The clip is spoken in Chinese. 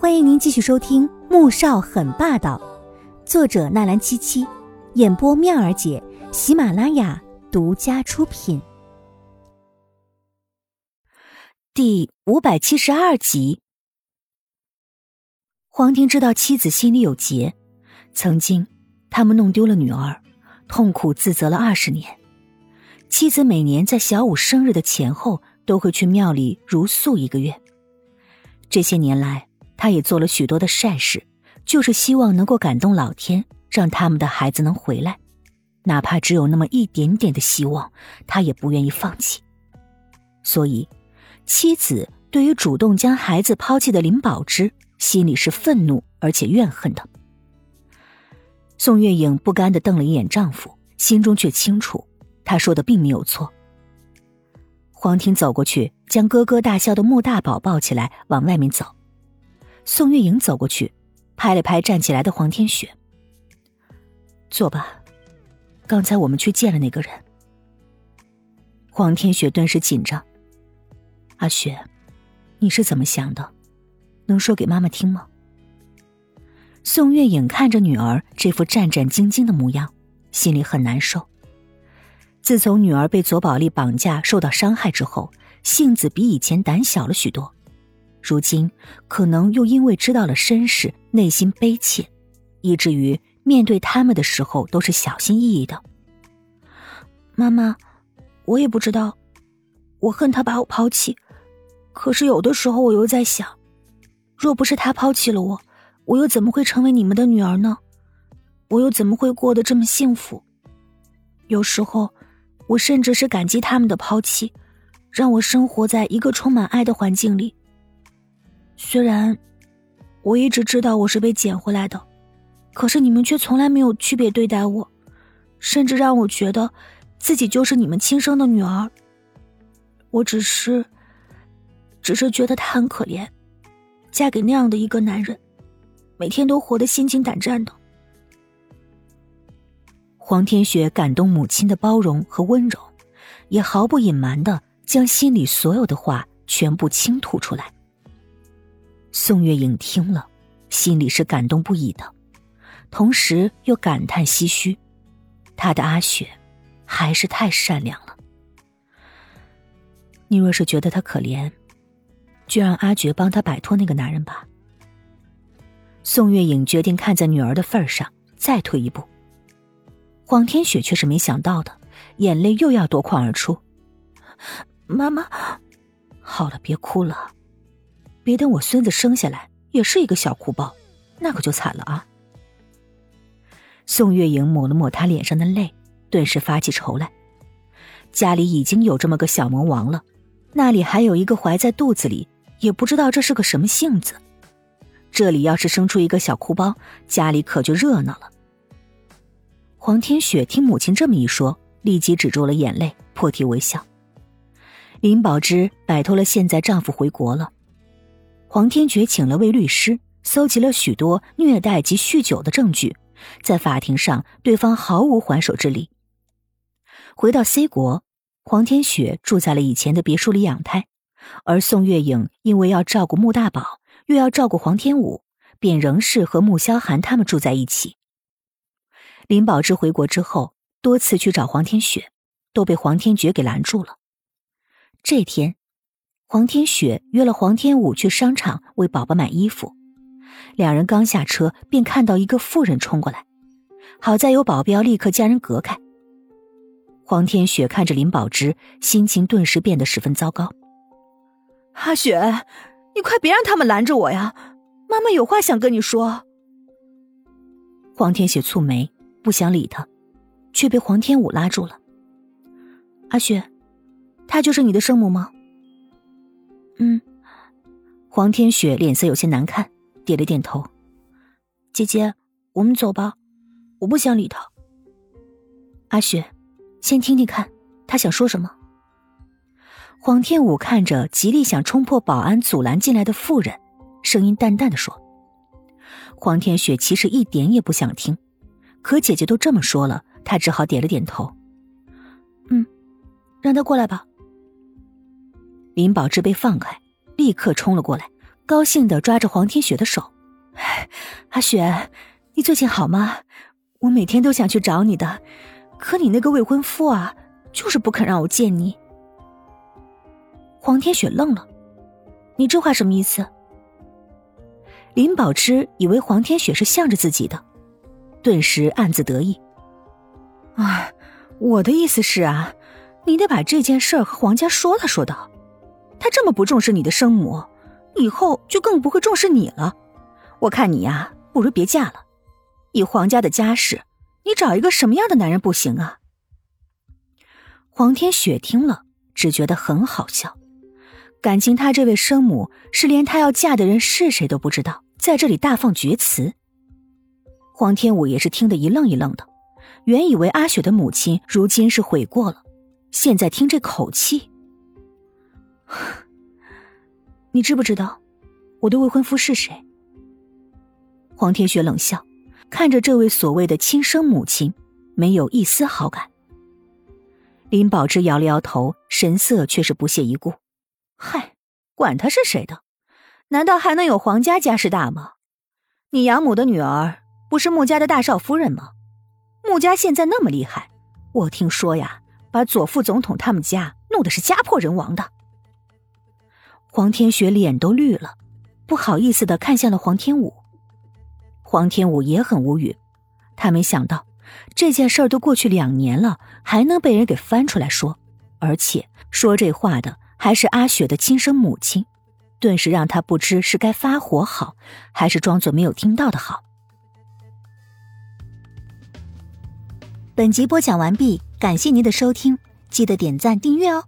欢迎您继续收听《穆少很霸道》，作者纳兰七七，演播妙儿姐，喜马拉雅独家出品。第五百七十二集，黄婷知道妻子心里有结，曾经他们弄丢了女儿，痛苦自责了二十年。妻子每年在小五生日的前后都会去庙里如素一个月，这些年来。他也做了许多的善事，就是希望能够感动老天，让他们的孩子能回来，哪怕只有那么一点点的希望，他也不愿意放弃。所以，妻子对于主动将孩子抛弃的林宝芝，心里是愤怒而且怨恨的。宋月影不甘的瞪了一眼丈夫，心中却清楚，他说的并没有错。黄婷走过去，将咯咯大笑的穆大宝抱起来，往外面走。宋月莹走过去，拍了拍站起来的黄天雪：“坐吧，刚才我们去见了那个人。”黄天雪顿时紧张：“阿雪，你是怎么想的？能说给妈妈听吗？”宋月影看着女儿这副战战兢兢的模样，心里很难受。自从女儿被左宝丽绑架受到伤害之后，性子比以前胆小了许多。如今可能又因为知道了身世，内心悲切，以至于面对他们的时候都是小心翼翼的。妈妈，我也不知道，我恨他把我抛弃，可是有的时候我又在想，若不是他抛弃了我，我又怎么会成为你们的女儿呢？我又怎么会过得这么幸福？有时候，我甚至是感激他们的抛弃，让我生活在一个充满爱的环境里。虽然我一直知道我是被捡回来的，可是你们却从来没有区别对待我，甚至让我觉得自己就是你们亲生的女儿。我只是，只是觉得他很可怜，嫁给那样的一个男人，每天都活得心惊胆战的。黄天雪感动母亲的包容和温柔，也毫不隐瞒的将心里所有的话全部倾吐出来。宋月影听了，心里是感动不已的，同时又感叹唏嘘。他的阿雪，还是太善良了。你若是觉得他可怜，就让阿珏帮他摆脱那个男人吧。宋月影决定看在女儿的份上，再退一步。黄天雪却是没想到的，眼泪又要夺眶而出。妈妈，好了，别哭了。别等我孙子生下来也是一个小哭包，那可就惨了啊！宋月莹抹了抹他脸上的泪，顿时发起愁来。家里已经有这么个小魔王了，那里还有一个怀在肚子里，也不知道这是个什么性子。这里要是生出一个小哭包，家里可就热闹了。黄天雪听母亲这么一说，立即止住了眼泪，破涕为笑。林宝芝摆脱了现在丈夫回国了。黄天觉请了位律师，搜集了许多虐待及酗酒的证据，在法庭上，对方毫无还手之力。回到 C 国，黄天雪住在了以前的别墅里养胎，而宋月影因为要照顾穆大宝，又要照顾黄天武，便仍是和穆萧寒他们住在一起。林宝芝回国之后，多次去找黄天雪，都被黄天觉给拦住了。这天。黄天雪约了黄天武去商场为宝宝买衣服，两人刚下车，便看到一个妇人冲过来，好在有保镖立刻将人隔开。黄天雪看着林宝芝，心情顿时变得十分糟糕。阿雪，你快别让他们拦着我呀，妈妈有话想跟你说。黄天雪蹙眉，不想理他，却被黄天武拉住了。阿雪，她就是你的生母吗？嗯，黄天雪脸色有些难看，点了点头。姐姐，我们走吧，我不想理他。阿雪，先听听看，他想说什么。黄天武看着极力想冲破保安阻拦进来的妇人，声音淡淡的说：“黄天雪其实一点也不想听，可姐姐都这么说了，她只好点了点头。嗯，让他过来吧。”林宝芝被放开，立刻冲了过来，高兴的抓着黄天雪的手：“阿雪，你最近好吗？我每天都想去找你的，可你那个未婚夫啊，就是不肯让我见你。”黄天雪愣了：“你这话什么意思？”林宝芝以为黄天雪是向着自己的，顿时暗自得意：“啊，我的意思是啊，你得把这件事和黄家说道说道。他这么不重视你的生母。”以后就更不会重视你了。我看你呀，不如别嫁了。以黄家的家世，你找一个什么样的男人不行啊？黄天雪听了，只觉得很好笑。感情他这位生母是连他要嫁的人是谁都不知道，在这里大放厥词。黄天武也是听得一愣一愣的，原以为阿雪的母亲如今是悔过了，现在听这口气。你知不知道我的未婚夫是谁？黄天雪冷笑，看着这位所谓的亲生母亲，没有一丝好感。林宝芝摇了摇头，神色却是不屑一顾：“嗨，管他是谁的，难道还能有皇家家世大吗？你养母的女儿不是穆家的大少夫人吗？穆家现在那么厉害，我听说呀，把左副总统他们家弄得是家破人亡的。”黄天雪脸都绿了，不好意思的看向了黄天武。黄天武也很无语，他没想到这件事儿都过去两年了，还能被人给翻出来说，而且说这话的还是阿雪的亲生母亲，顿时让他不知是该发火好，还是装作没有听到的好。本集播讲完毕，感谢您的收听，记得点赞订阅哦。